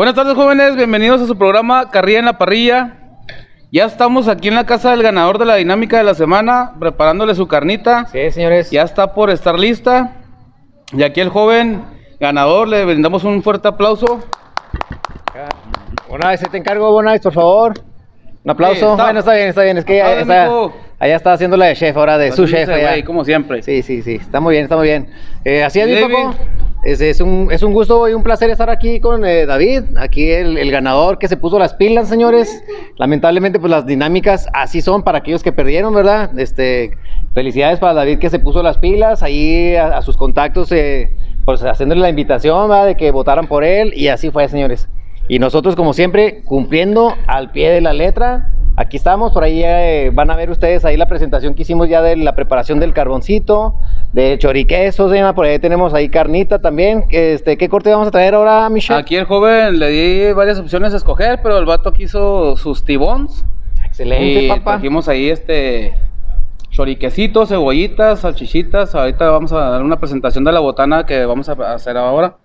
Buenas tardes jóvenes, bienvenidos a su programa Carrilla en la Parrilla. Ya estamos aquí en la casa del ganador de la dinámica de la semana, preparándole su carnita. Sí, señores. Ya está por estar lista. Y aquí el joven ganador, le brindamos un fuerte aplauso. Bonais, te encargo, Bonais, por favor. Un aplauso. Sí, está. Bueno, está bien, está bien. Es que ya está, allá está haciendo la de chef, ahora de su chef. allá. como siempre. Sí, sí, sí. Está muy bien, está muy bien. Eh, así es, mi David. Es, es un, es un gusto y un placer estar aquí con eh, David, aquí el, ganador que se puso las pilas, señores. Lamentablemente, pues las dinámicas así son para aquellos que perdieron, ¿verdad? Este, felicidades para David que se puso las pilas, ahí a, a sus contactos, eh, pues haciéndole la invitación, ¿verdad? De que votaran por él y así fue, señores. Y nosotros, como siempre, cumpliendo al pie de la letra. Aquí estamos, por ahí eh, van a ver ustedes ahí la presentación que hicimos ya de la preparación del carboncito, de choriqueso, se llama, por ahí tenemos ahí carnita también. Este, ¿Qué corte vamos a traer ahora, Michelle? Aquí el joven le di varias opciones a escoger, pero el vato quiso sus tibons. Excelente, y papá. trajimos ahí este choriquecitos, cebollitas, salchichitas. Ahorita vamos a dar una presentación de la botana que vamos a hacer ahora.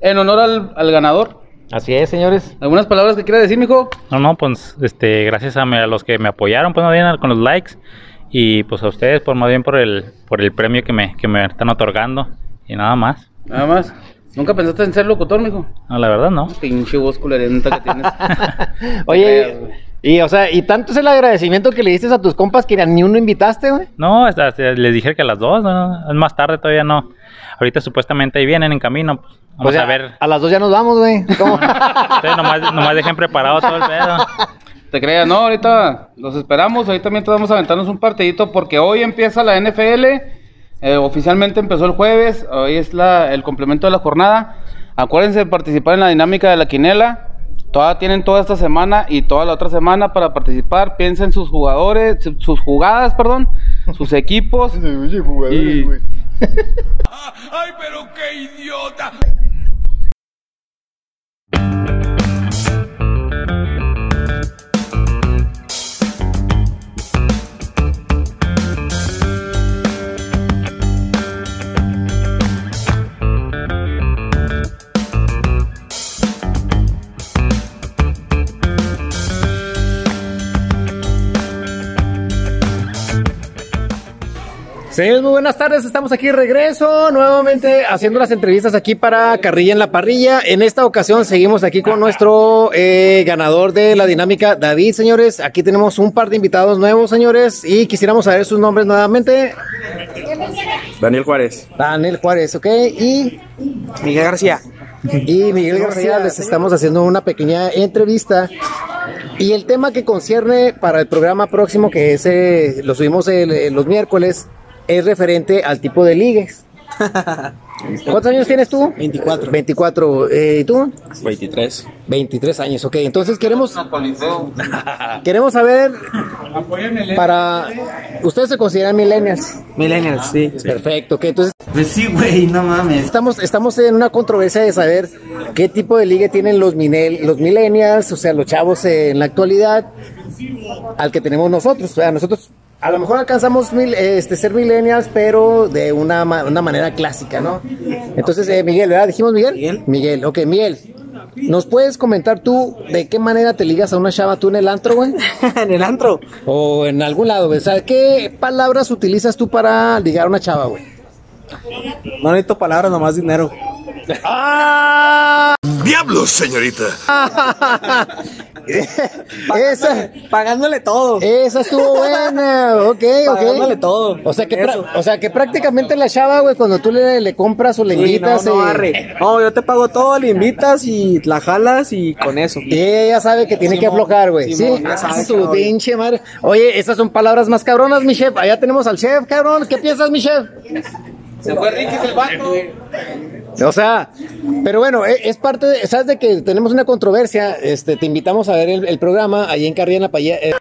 En honor al, al ganador. Así es, señores. ¿Algunas palabras que quiera decir, mijo? No, no, pues este, gracias a, me- a los que me apoyaron, pues bien con los likes y pues a ustedes, por más bien por el, por el premio que me, que me están otorgando y nada más. Nada más. ¿Nunca pensaste en ser locutor, mijo? No, la verdad no. Pinche voz culerenta que tienes. Oye, y o sea, y tanto es el agradecimiento que le diste a tus compas que ni uno invitaste, güey. No, hasta, hasta les dije que a las dos, no, es más tarde todavía no. Ahorita supuestamente ahí vienen en camino, pues, vamos O sea, a ver. A las dos ya nos vamos, güey. ¿Cómo? Ustedes nomás, nomás dejen preparado todo el pedo. Te creas, no, ahorita los esperamos. Ahorita también vamos a aventarnos un partidito porque hoy empieza la NFL. eh, oficialmente empezó el jueves. Hoy es la, el complemento de la jornada. Acuérdense de participar en la dinámica de la quinela. Todavía tienen toda esta semana y toda la otra semana para participar. Piensen sus jugadores, su- sus jugadas, perdón, sus equipos. Y- ¡Ay, pero qué idiota! Señores, muy buenas tardes. Estamos aquí de regreso, nuevamente haciendo las entrevistas aquí para Carrilla en la Parrilla. En esta ocasión seguimos aquí con nuestro eh, ganador de la dinámica, David, señores. Aquí tenemos un par de invitados nuevos, señores, y quisiéramos saber sus nombres nuevamente. Daniel Juárez. Daniel Juárez, ¿ok? Y, Miguel García. y Miguel García. Les estamos haciendo una pequeña entrevista. Y el tema que concierne para el programa próximo, que es, eh, lo subimos el- el- los miércoles, es referente al tipo de ligues. ¿Cuántos años tienes tú? 24. 24. Eh, ¿Y tú? 23. 23 años, ok. Entonces queremos, queremos saber para... Ustedes se consideran millennials. Millennials, sí. Perfecto, ok. Entonces Pues sí, güey, no mames. estamos, estamos en una controversia de saber qué tipo de ligue tienen los, minel- los millennials, o sea, los chavos en la actualidad, al que tenemos nosotros. O sea, nosotros a lo mejor alcanzamos mil, este, ser millennials, pero de una manera clásica, ¿no? Entonces, eh, Miguel, ¿verdad? ¿Dijimos Miguel? Miguel. Miguel, ok, Miguel. ¿Nos puedes comentar tú de qué manera te ligas a una chava tú en el antro, güey? en el antro. O en algún lado, güey. O sea, ¿qué palabras utilizas tú para ligar a una chava, güey? No necesito palabras, nomás dinero. ¡Ah! ¡Diablos, señorita! esa, Pagándole todo. esa estuvo buena, ok, Pagándole ok. todo. O sea, que pra- o sea que prácticamente la chava, güey, cuando tú le, le compras o le Sí, invitas, no, no, eh, arre. No, yo te pago todo, le invitas y la jalas y con eso. y ella sabe que tiene que aflojar, güey. Sí, ya sabe, su cabrón. pinche madre. Oye, esas son palabras más cabronas, mi chef. Allá tenemos al chef, cabrón. ¿Qué piensas, mi chef? Se fue Ricky el vato. O sea, pero bueno, e- es parte de, sabes de que tenemos una controversia, este, te invitamos a ver el, programa ahí en Carrilla en la Parrilla, eh,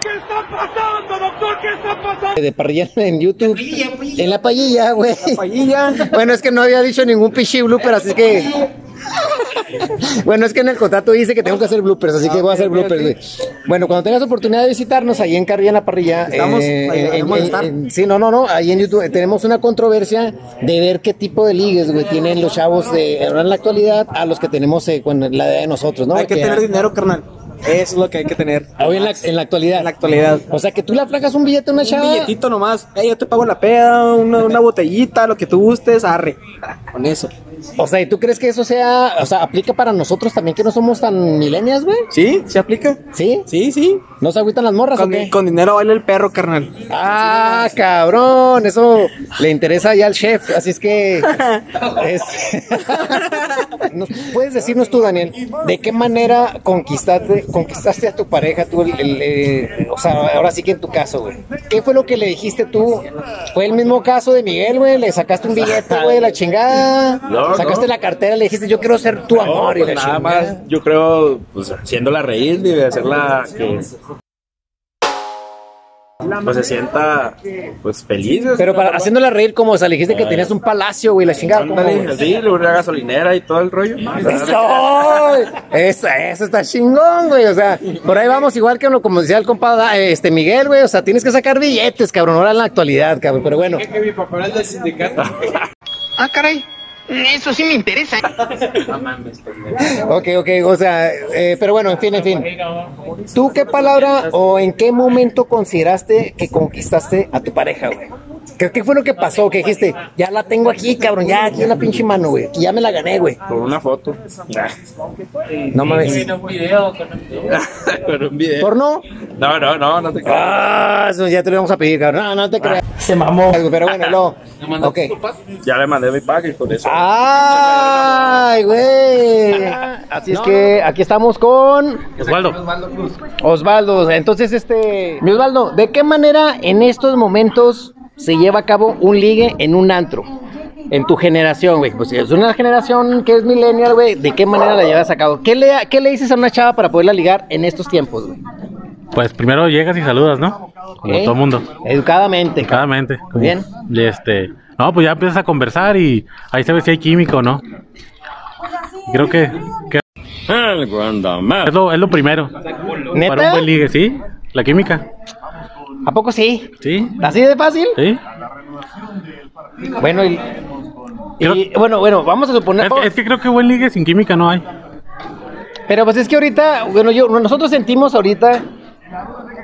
¿Qué está pasando, doctor? ¿Qué está pasando? de Parrilla en YouTube, en la payilla, güey. Paillilla. Bueno, es que no había dicho ningún pichi blooper, así que Bueno, es que en el contrato dice que tengo que hacer bloopers, así que voy a hacer bloopers, güey. Bueno, cuando tengas oportunidad de visitarnos ahí en Carrilla en la parrilla. Estamos, eh, en- en- sí, no, no, no. Ahí en YouTube eh, tenemos una controversia de ver qué tipo de ligues, güey, tienen los chavos de ahora en la actualidad a los que tenemos eh, con la edad de nosotros, ¿no? Hay que Que- tener dinero, carnal. Eso es lo que hay que tener. Hoy en la, en la actualidad. En la actualidad. O sea, que tú le aflacas un billete a una Un chava. billetito nomás. Ey, yo te pago la peda, una, una botellita, lo que tú gustes, arre. Con eso. O sea, ¿y tú crees que eso sea, o sea, aplica para nosotros también que no somos tan milenias, güey? ¿Sí? ¿Se aplica? ¿Sí? Sí, sí. ¿No se agüitan las morras Con, o qué? con dinero baila el perro, carnal. Ah, cabrón, eso le interesa ya al chef, así es que es- ¿Nos puedes decirnos tú, Daniel, de qué manera conquistaste, conquistaste a tu pareja, tú, el- el, eh, o sea, ahora sí que en tu caso, güey. ¿Qué fue lo que le dijiste tú? ¿Fue el mismo caso de Miguel, güey? ¿Le sacaste un billete, güey, de la chingada? No, ¿Sacaste no. la cartera, le dijiste, yo quiero ser tu No, amor y pues la nada chingada? más, yo creo, pues haciéndola reír y de hacerla que pues se sienta pues feliz. Pero para, haciéndola reír como, o sea, le dijiste que tenías un palacio, güey, la chingada. Ándale, a una gasolinera y todo el rollo. ¡Eso! Eso, eso está chingón, güey. O sea, por ahí vamos igual que lo- como decía el compa da- este Miguel, güey. O sea, tienes que sacar billetes, cabrón, ahora en la actualidad, cabrón. Pero bueno. Ah, caray. Eso sí me interesa. Ok, ok, o sea, eh, pero bueno, en fin, en fin. ¿Tú qué palabra o en qué momento consideraste que conquistaste a tu pareja, güey? ¿Qué, qué fue lo que pasó? Que dijiste, ya la tengo aquí, cabrón, ya aquí en la pinche mano, güey. Que ya me la gané, güey. Con una foto. No mames. Con un video. ¿Porno? No, no, no, no te creas. Ah, eso ya te lo vamos a pedir, cabrón. No, no te creas. Se mamó. Pero bueno, no. Ok. Ya le mandé mi pack y con eso. ¡Ay, güey! Así es que aquí estamos con Osvaldo. Osvaldo. Entonces, este. Mi Osvaldo, ¿de qué manera en estos momentos se lleva a cabo un ligue en un antro? En tu generación, güey. Pues si es una generación que es millennial, güey, ¿de qué manera la llevas a cabo? ¿Qué le, ¿Qué le dices a una chava para poderla ligar en estos tiempos, güey? Pues primero llegas y saludas, ¿no? Como Ok. todo mundo. Educadamente. como- Bien. y este, no, pues ya empiezas a conversar y ahí se ve si hay químico o no. Creo que, que es, lo, es lo primero. Para un buen ligue, ¿sí? La química, ¿A poco sí? ¿sí? ¿Así de fácil? ¿Sí? Bueno, y, y- bueno, bueno, vamos a suponer. Es, es que creo que buen ligue sin química no hay. Pero pues es que ahorita, bueno, yo, nosotros sentimos ahorita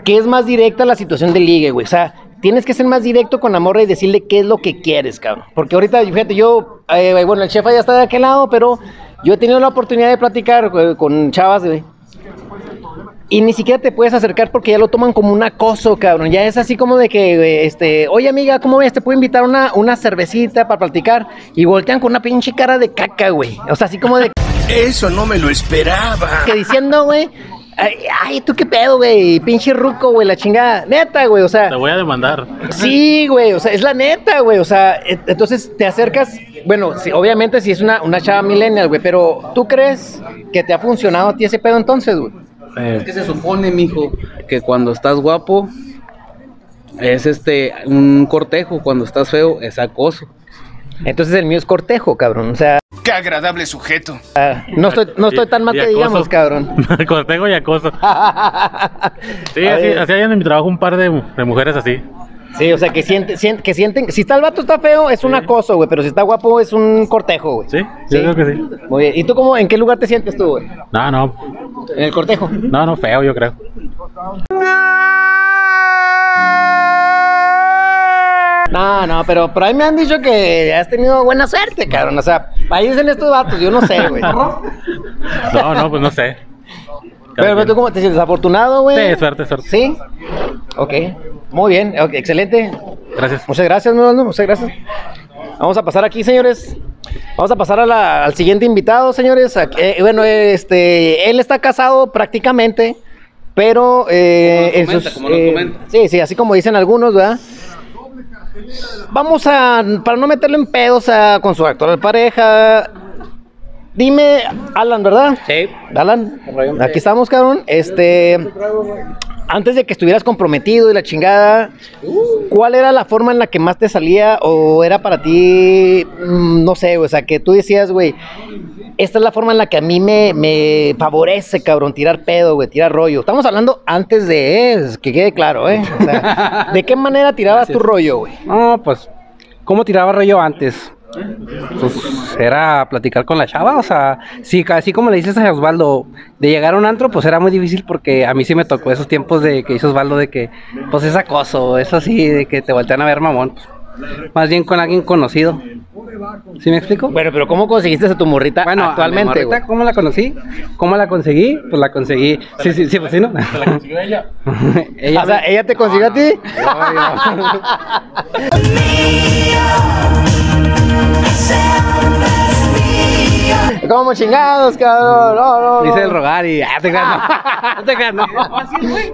que es más directa la situación del ligue, güey. O sea, tienes que ser más directo con la morra y decirle qué es lo que quieres, cabrón. Porque ahorita, fíjate, yo, eh, bueno, el chef ya está de aquel lado, pero yo he tenido la oportunidad de platicar con chavas, güey. Y ni siquiera te puedes acercar porque ya lo toman como un acoso, cabrón. Ya es así como de que, este, oye amiga, ¿cómo ves? Te puedo invitar una, una cervecita para platicar. Y voltean con una pinche cara de caca, güey. O sea, así como de Eso no me lo esperaba. que diciendo, güey, ay, ay, tú qué pedo, güey, pinche ruco, güey, la chingada. Neta, güey, o Te sea, voy a demandar. sí, güey, o sea, es la neta, güey, o sea, et- entonces te acercas, bueno, sí, obviamente si es una, una chava millennial, güey, pero ¿tú crees que te ha funcionado a ti ese pedo entonces, güey? Eh, Es que se supone, mijo, que cuando estás guapo es este un cortejo, cuando estás feo es acoso. Entonces el mío es cortejo, cabrón, o sea, Qué agradable sujeto. no estoy, no estoy tan mal que digamos, cabrón. Cortejo y acoso. Sí, A así, así hay en mi trabajo un par de, de mujeres así. Sí, o sea, que sienten, sien- que sienten, si está el vato está feo, es un acoso, güey, pero si está guapo es un cortejo, güey. Sí, yo creo que sí. Muy bien. ¿Y tú cómo, en qué lugar te sientes tú, güey? No, no, En el cortejo. no, no, feo, yo creo. No, no, pero por ahí me han dicho que has tenido buena suerte, cabrón. O sea, ahí dicen estos vatos, yo no sé, güey. No, no, pues no sé. Pero, pero tú cómo te sientes afortunado, güey. Sí, suerte, suerte. Sí. Ok. Muy bien, excelente. Gracias. Muchas gracias, hermano, muchas gracias. Vamos a pasar aquí, señores. Vamos a pasar a la- al siguiente invitado, señores. Eh, bueno, este, él está casado prácticamente, pero eh, Como nos comenta, sus- como nos eh, comenta. sí, sí, así como dicen algunos, ¿verdad? Vamos a, para no meterle en pedos a, con su actual pareja. Dime, Alan, ¿verdad? Sí. Alan, aquí estamos, cabrón. Este, antes de que estuvieras comprometido y la chingada, ¿cuál era la forma en la que más te salía o era para ti, mm, no sé, o sea, que tú decías, güey, esta es la forma en la que a mí me, me favorece, cabrón, tirar pedo, güey, tirar rollo. Estamos hablando antes de, eh, que quede claro, ¿eh? O sea, ¿De qué manera tirabas tu rollo, güey? No, pues, ¿cómo tiraba rollo antes? Pues era platicar con la chava, o sea, sí, así como le dices a Osvaldo, de llegar a un antro, pues era muy difícil porque a mí sí me tocó esos tiempos de que hizo Osvaldo de que, pues es acoso, eso así, de que te voltean a ver mamón. Más bien con alguien conocido. ¿Sí me explico? Bueno, pero ¿cómo conseguiste a tu morrita Bueno, actualmente? ¿cómo la conocí? ¿Cómo la conseguí? Pues la conseguí. Sí, sí, sí, pues sí, ¿no? ¿Se la consiguió ella? ella O sea, ¿ella te consiguió a ti? ¿Cómo chingados, cabrón? No, no, no. Dice el rogar y ah, te creas, no. te creas, no.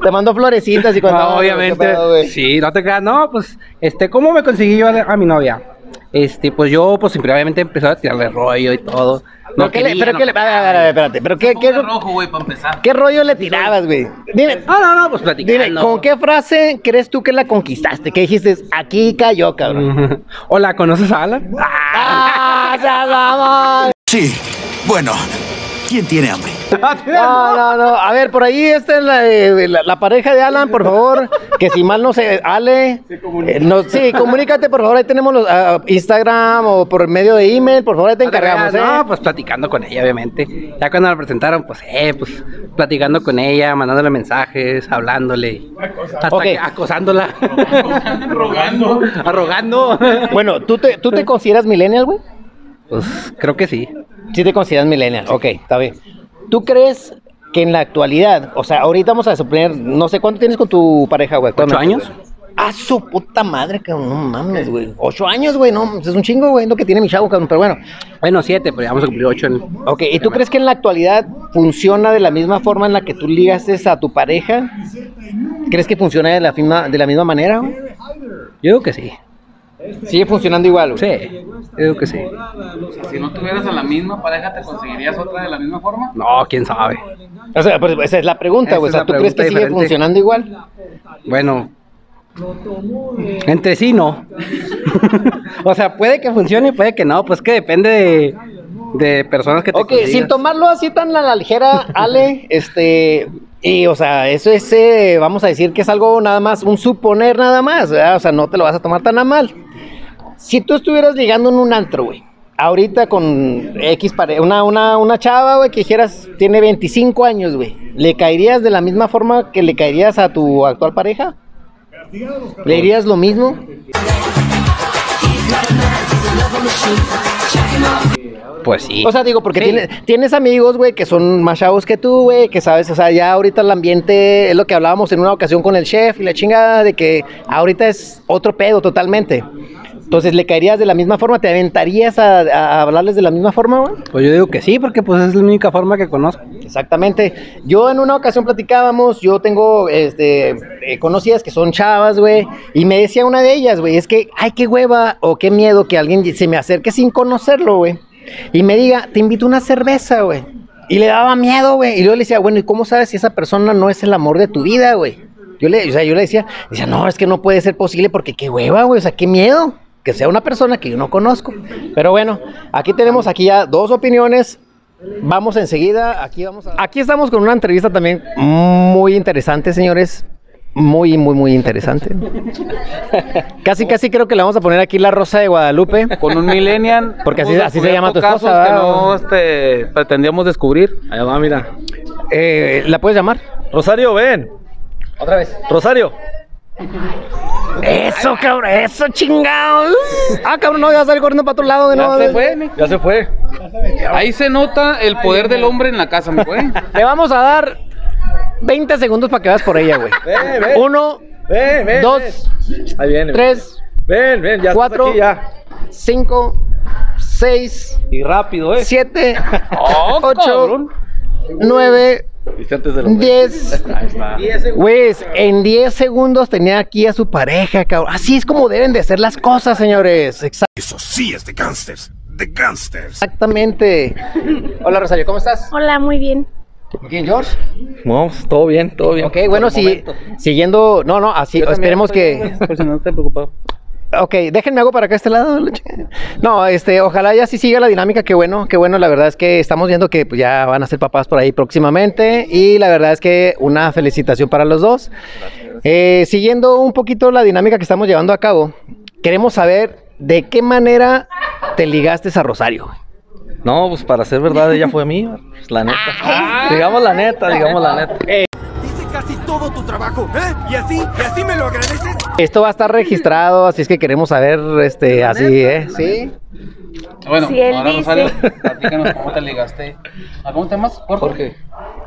Te mandó florecitas y cuando. No, obviamente. Sí, no te creas, no, pues, este, ¿cómo me conseguí yo a, a mi novia? Este, pues yo, pues obviamente empecé a tirarle rollo y todo. No, ¿qué le, quería, pero no qué le, a ver, a ver, a ver, espérate, pero qué, qué, rojo, güey, para empezar. qué rollo le tirabas, güey. Dime, No, no, no, pues platicando. dime, ¿con qué frase crees tú que la conquistaste? ¿Qué dijiste? Aquí cayó, cabrón. Hola, ¿conoces a Alan? ¡Ah, ya vamos! Sí, bueno, ¿quién tiene hambre? No, no, no. A ver, por ahí está la, eh, la- la pareja de Alan, por favor. Que si mal no se. Ale. eh, no, sí, comunícate, por favor. Ahí tenemos los, ah, Instagram o por medio de email. Por favor, ahí te encargamos, creas, ¿eh? No, pues platicando con ella, obviamente. Ya cuando la presentaron, pues, eh, pues, platicando con ella, mandándole mensajes, hablándole. Hasta que acosándola. Rogando. Arrogando. Bueno, ¿tú te, ¿tú te consideras millennial, güey? Pues, creo que sí. Sí te consideras millennial. Ok, está bien. ¿Tú crees que en la actualidad, o sea, ahorita vamos a suponer, no sé cuánto tienes con tu pareja, güey? ¿Ocho años? Ah, su puta madre, cabrón, no mames, güey. Ocho años, güey, no, es un chingo, güey, lo que tiene mi chavo, cabrón, pero bueno. Bueno, siete, pero ya vamos a cumplir ocho en... Ok, ¿y tú crees que en la actualidad funciona de la misma forma en la que tú ligaste a tu pareja? ¿Crees que funciona de la misma, de la misma manera, güey? Yo digo que sí. Sigue funcionando igual, güey. Sí, digo que sí. Si no tuvieras a la misma pareja, ¿te conseguirías otra de la misma forma? No, quién sabe. O sea, pues esa es la pregunta, güey. O sea, ¿tú crees que sigue funcionando igual? Bueno, entre sí no. o sea, puede que funcione y puede que no. Pues que depende de, de personas que te Ok, consigas. sin tomarlo así tan a la ligera, Ale, este, y o sea, eso es, eh, vamos a decir que es algo nada más, un suponer nada más. O sea, no te lo vas a tomar tan a mal. Si tú estuvieras ligando en un antro, güey, ahorita con X pare una, una, una chava, güey, que dijeras, tiene 25 años, güey, ¿le caerías de la misma forma que le caerías a tu actual pareja? ¿Le dirías lo mismo? Pues sí. O sea, digo, porque Sí. tienes, tienes amigos, güey, que son más chavos que tú, güey, que sabes, o sea, ya ahorita el ambiente es lo que hablábamos en una ocasión con el chef y la chingada de que ahorita es otro pedo totalmente. Entonces, ¿le caerías de la misma forma? ¿Te aventarías a, a hablarles de la misma forma, güey? Pues yo digo que sí, porque pues es la única forma que conozco. Exactamente. Yo en una ocasión platicábamos, yo tengo este eh, conocidas que son chavas, güey, y me decía una de ellas, güey, es que ay qué hueva o qué miedo que alguien se me acerque sin conocerlo, güey, y me diga, "Te invito a una cerveza, güey." Y le daba miedo, güey, y yo le decía, "Bueno, ¿y cómo sabes si esa persona no es el amor de tu vida, güey?" Yo le, o sea, yo le decía, decía, "No, es que no puede ser posible porque qué hueva, güey, o sea, qué miedo." Que sea una persona que yo no conozco. Pero bueno, aquí tenemos aquí ya dos opiniones Vamos enseguida, aquí vamos a... Aquí estamos con una entrevista también muy interesante, señores. Muy, muy, muy interesante. casi, casi creo que le vamos a poner aquí la rosa de Guadalupe. Con un millennial. Porque así- así se llama tu esposa, que no este, pretendíamos descubrir. Allá va, mira. Eh, ¿La puedes llamar? Rosario, ven. Otra vez. Rosario. Eso, cabrón, eso, chingados. Ah, cabrón, no, ya sale corriendo para otro lado de Ya nuevo. se fue. Ya se fue. Ahí se nota el poder del hombre en la casa, mi güey. Le vamos a dar 20 segundos para que vas por ella, güey. Ven, ven. Uno, Ven, ven. dos, ven. Ahí viene. tres, Ven, ven, ya cuatro, aquí ya. cinco, seis, Y rápido, eh. siete, Oh, ocho, cabrón. nueve, Viste antes de los 10. Ahí está. Güey, en 10 segundos tenía aquí a su pareja, cabrón. Así es como deben de ser las cosas, señores. Exa- Eso sí es de gangsters. De gangsters. Exactamente. Hola, Rosario, ¿cómo estás? Hola, muy bien. ¿Quién, George? No, todo bien, todo bien. Ok, bueno, si, siguiendo... No, no, así, esperemos que... Por si no te preocupado. Ok, déjenme hago para acá este lado. No, este, ojalá ya sí siga la dinámica, qué bueno, qué bueno, la verdad es que estamos viendo que pues, ya van a ser papás por ahí próximamente y la verdad es que una felicitación para los dos. Eh, siguiendo un poquito la dinámica que estamos llevando a cabo, queremos saber de qué manera te ligaste a Rosario. No, pues para ser verdad, ella fue a mí, pues, la neta. Digamos la neta, digamos la neta. Casi todo tu trabajo, ¿eh? Y así, y así me lo agradeces. Esto va a estar registrado, así es que queremos saber, este, así, ¿eh? Sí. Bueno, ahora dice. Rosario, platícanos cómo te ligaste. ¿Algún tema? Jorge.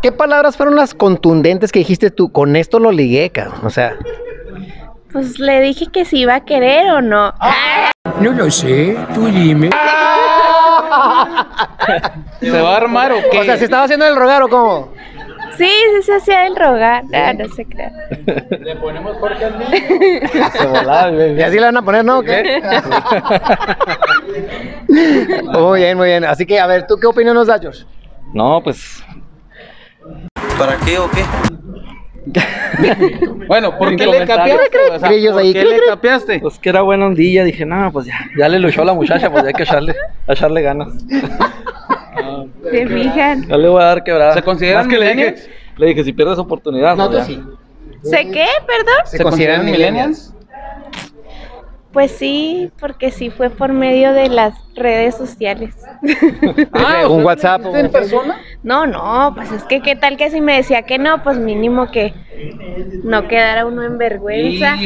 ¿Qué palabras fueron las contundentes que dijiste tú? Con esto lo ligué, cabrón. O sea, Pues le dije que si iba a querer o no. No lo sé, tú dime. ¿Se va a armar o qué? o sea, ¿se estaba haciendo el rogar o cómo? Sí, sí se hacía el rogar. Ah, no se crea. Le ponemos Jorge al niño. Y así le van a poner, ¿no? ¿Qué? muy bien, muy bien. Así que, a ver, ¿tú qué opinión nos das, George? No, pues ¿Para qué o qué? Bueno, ¿por qué le capeaste? O sea, Grillos ¿por ahí. qué le capeaste? Pues que era buena ondilla, dije, no, pues ya, ya le luchó a la muchacha, pues ya hay que echarle, echarle ganas. Se fijan. Ya le voy a dar quebrada. ¿Se consideran que le dije, millennials? le dije, si pierdes oportunidad, No, tú sí. ¿Sé qué? ¿Perdón? ¿Se consideran millennials? Pues sí, porque sí fue por medio de las redes sociales. Ah, un WhatsApp. ¿En persona? No, no, pues es que qué tal que si me decía que no, pues mínimo que no quedara uno en vergüenza.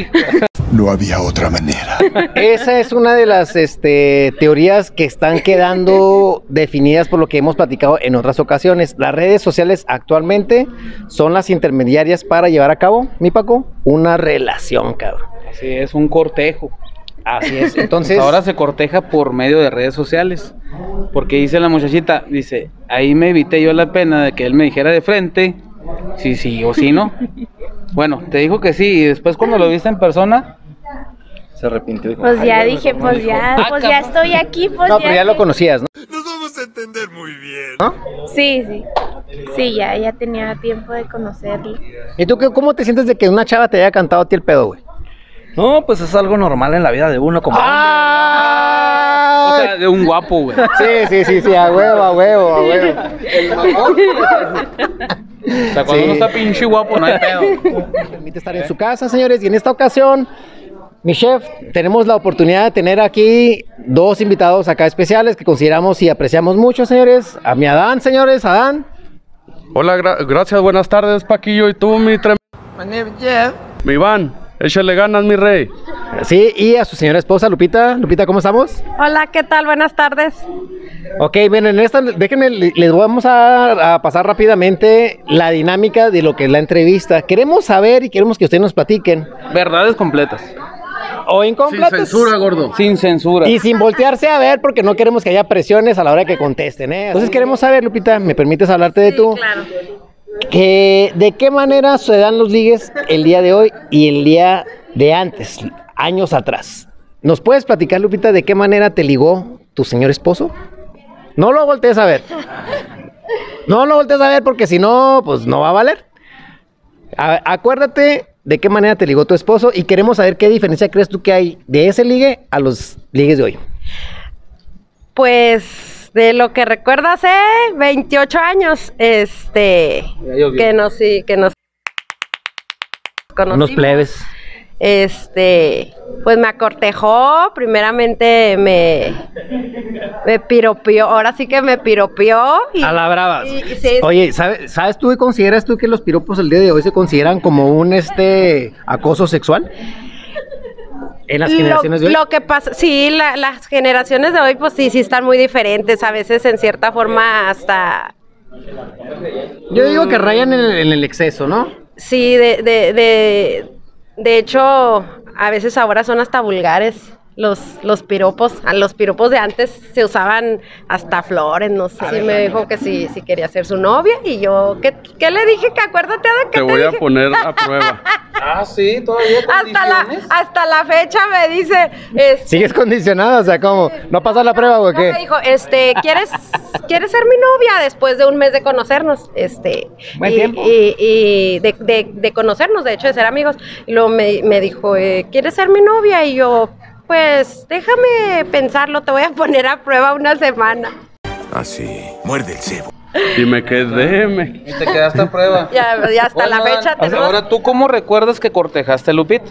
No había otra manera. Esa es una de las este, teorías que están quedando definidas por lo que hemos platicado en otras ocasiones. Las redes sociales actualmente son las intermediarias para llevar a cabo, mi Paco, una relación, cabrón. Así es, un cortejo. Así es. Entonces, Ahora se corteja por medio de redes sociales. Porque dice la muchachita, dice, ahí me evité yo la pena de que él me dijera de frente si sí o si no. Bueno, te dijo que sí y después cuando lo viste en persona, Se arrepintió. dijo, Pues "Ay, ya dije, no pues dijo". ya, Ah, pues ya estoy aquí, pues no, pero ya lo conocías, ¿no? Nos vamos a entender muy bien. Sí, sí. Sí, ya, ya tenía tiempo de conocerlo. ¿Y tú qué, cómo te sientes de que una chava te haya cantado a ti el pedo, güey? No, pues es algo normal en la vida de uno como ¡Ah! o sea, de un guapo, güey. Sí, sí, sí, sí, a huevo, a huevo, a huevo. O sea, cuando Sí. uno está pinche guapo, no hay pedo. permite estar en su casa, señores. Y en esta ocasión, mi chef, tenemos la oportunidad de tener aquí dos invitados acá especiales que consideramos y apreciamos mucho, señores. A mi Adán, señores, Adán. Hola, gra- gracias, buenas tardes, Paquillo. ¿Y tú, mi trem... Mi Iván, échale ganas, mi rey. Sí, y a su señora esposa, Lupita. Lupita, ¿cómo estamos? Hola, ¿qué tal? Buenas tardes. Ok, bien, en esta, déjenme, le- les vamos a, a pasar rápidamente la dinámica de lo que es la entrevista. Queremos saber y queremos que ustedes nos platiquen. Verdades completas. O incompletas. gordo. Sin censura. Y sin voltearse a ver porque no queremos que haya presiones a la hora de que contesten, ¿eh? Entonces queremos saber, Lupita, ¿me permites hablarte de tú? Claro. Que, ¿De qué manera se dan los ligues el día de hoy y el día de antes, años atrás? ¿Nos puedes platicar, Lupita, de qué manera te ligó tu señor esposo? No lo voltees a ver. No lo voltees a ver porque si no, pues no va a valer. A- acuérdate de qué manera te ligó tu esposo y queremos saber qué diferencia crees tú que hay de ese ligue a los ligues de hoy. Pues de lo que recuerdo hace 28 años, este, que nos, sí, que nos conocimos. Unos plebes. Este, pues me acortejó, primeramente me, me piropió, ahora sí que me piropió. Y, A la brava. y- y sí, Oye, ¿sabes, ¿sabes tú y consideras tú que los piropos el día de hoy se consideran como un este acoso sexual? En las generaciones de hoy. lo que pasa, sí, la- las generaciones de hoy, pues sí, sí están muy diferentes. A veces, en cierta forma, hasta Yo digo que rayan en el, en el exceso, ¿no? sí, de, de, de, de hecho, a veces ahora son hasta vulgares. Los, los piropos, a los piropos de antes se usaban hasta flores, no sé. Y me dijo que si, si quería ser su novia y yo, ¿qué, qué le dije? Que acuérdate de que Te voy a poner a prueba. Ah, sí, todavía hasta la, hasta la fecha me dice, este, Sigues condicionada, o sea, como, ¿no pasas la prueba o No, qué? me dijo, este, ¿quieres, ¿quieres ser mi novia después de un mes de conocernos? Este, Buen y, tiempo. y- y de, de- de conocernos, de hecho, de ser amigos. Y luego me, me dijo, eh, ¿quieres ser mi novia? Y yo, Pues déjame pensarlo, te voy a poner a prueba una semana. Así, muerde el cebo. Y me quedé, me... Y te quedaste a prueba. Ya, ya hasta la fecha tenemos- Ahora, ¿tú cómo recuerdas que cortejaste a Lupita?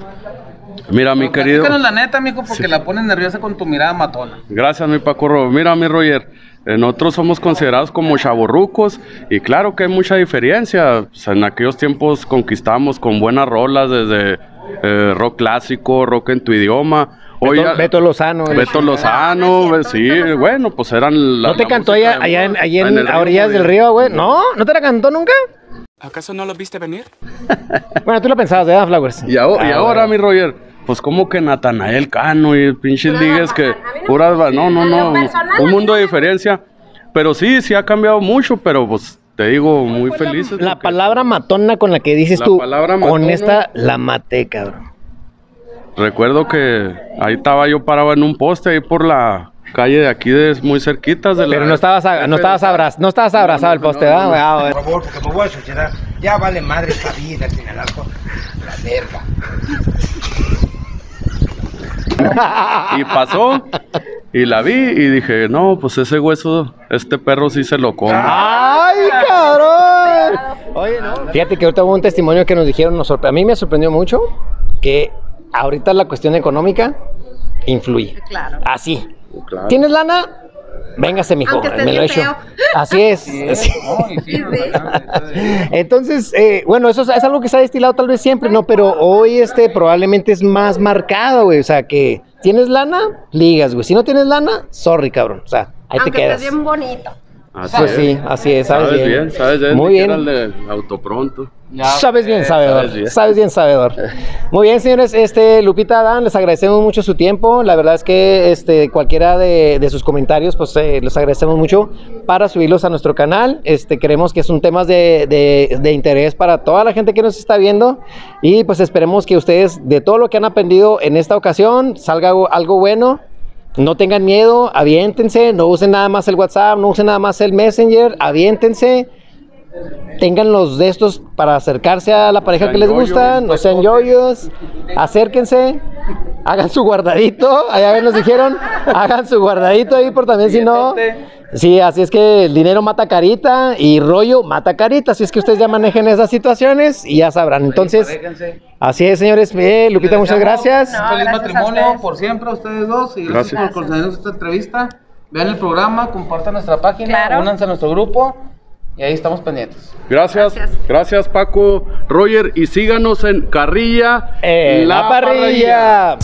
Mira, mi querido... Platícanos la neta, mijo, porque la pones nerviosa con tu mirada matona. Gracias, mi Paco Mira, mi Roger, eh, nosotros somos considerados como chavorrucos y claro que hay mucha diferencia. O sea, en aquellos tiempos conquistamos con buenas rolas desde eh, rock clásico, rock en tu idioma. Hoy Beto, Beto Lozano. el- Beto Lozano, eh, sí, bueno, pues eran la- ¿No te la cantó allá, allá en, allá en- En el a orillas del de- río, güey? No, ¿no te la cantó nunca? ¿Acaso no lo viste venir? Bueno, tú lo pensabas, ¿verdad, Flowers? Y, ahora, y Ah, ahora, bueno. mi Roger, pues como que Natanael Cano y pinches ligues que puras, va- no, no, no, un mundo de diferencia. Pero sí, sí ha cambiado mucho, pero pues te digo, muy felices. La palabra matona con la que dices La tú, palabra con esta la maté, cabrón. Recuerdo que ahí estaba yo parado en un poste ahí por la calle de aquí, de, muy cerquitas de la... Pero no estabas, a- no estabas, abraz- no estabas abrazado al poste, ¿verdad? Ah. Por favor, porque me voy a suicidar. Ya vale madre esta vida, señalazo. La verga. Y pasó, y la vi, y dije, no, pues ese hueso, este perro sí se lo come. ¡Ay, cabrón! Oye, no. Fíjate que ahorita hubo un testimonio que nos dijeron, nos a mí me sorprendió mucho que ahorita la cuestión económica influye. Claro. Así. Claro. ¿Tienes lana? Véngase, mijo. Me lo bien echo. feo. Así es. así. Entonces, eh, bueno, eso es, es algo que se ha destilado tal vez siempre, ¿no? Pero hoy este probablemente es más marcado, güey. O sea, que tienes lana, ligas, güey. Si no tienes lana, sorry, cabrón. O sea, ahí Aunque te quedas. estés bien bonito. Así Pues es. sí, así es, sabes, Sabes bien. bien, sabes bien. Muy bien. autopronto. Sabes bien, sabedor. sabes bien. Sabes bien, sabedor. Muy bien, señores. Este, Lupita, Adán, les agradecemos mucho su tiempo. La verdad es que este, cualquiera de, de sus comentarios, pues eh, les agradecemos mucho para subirlos a nuestro canal. Este, creemos que es un tema de, de- de interés para toda la gente que nos está viendo. Y pues esperemos que ustedes, de todo lo que han aprendido en esta ocasión, salga algo, algo bueno. No tengan miedo, aviéntense, no usen nada más el WhatsApp, no usen nada más el Messenger, aviéntense. Tengan los de estos para acercarse a la pareja que les yoyos, gustan, no sean yoyos, acérquense, hagan su guardadito, allá nos dijeron, hagan su guardadito ahí por también si no. Sí, así es que el dinero mata carita y rollo mata carita, así es que ustedes ya manejen esas situaciones y ya sabrán. Entonces, así es, señores. Eh, Lupita, muchas gracias. Feliz matrimonio por siempre a ustedes dos y gracias, Gracias. por concedernos esta entrevista. Vean el programa, compartan nuestra página, Claro. únanse a nuestro grupo y ahí estamos pendientes. Gracias, gracias, Paco, Roger, y síganos en Carrilla, En la parrilla.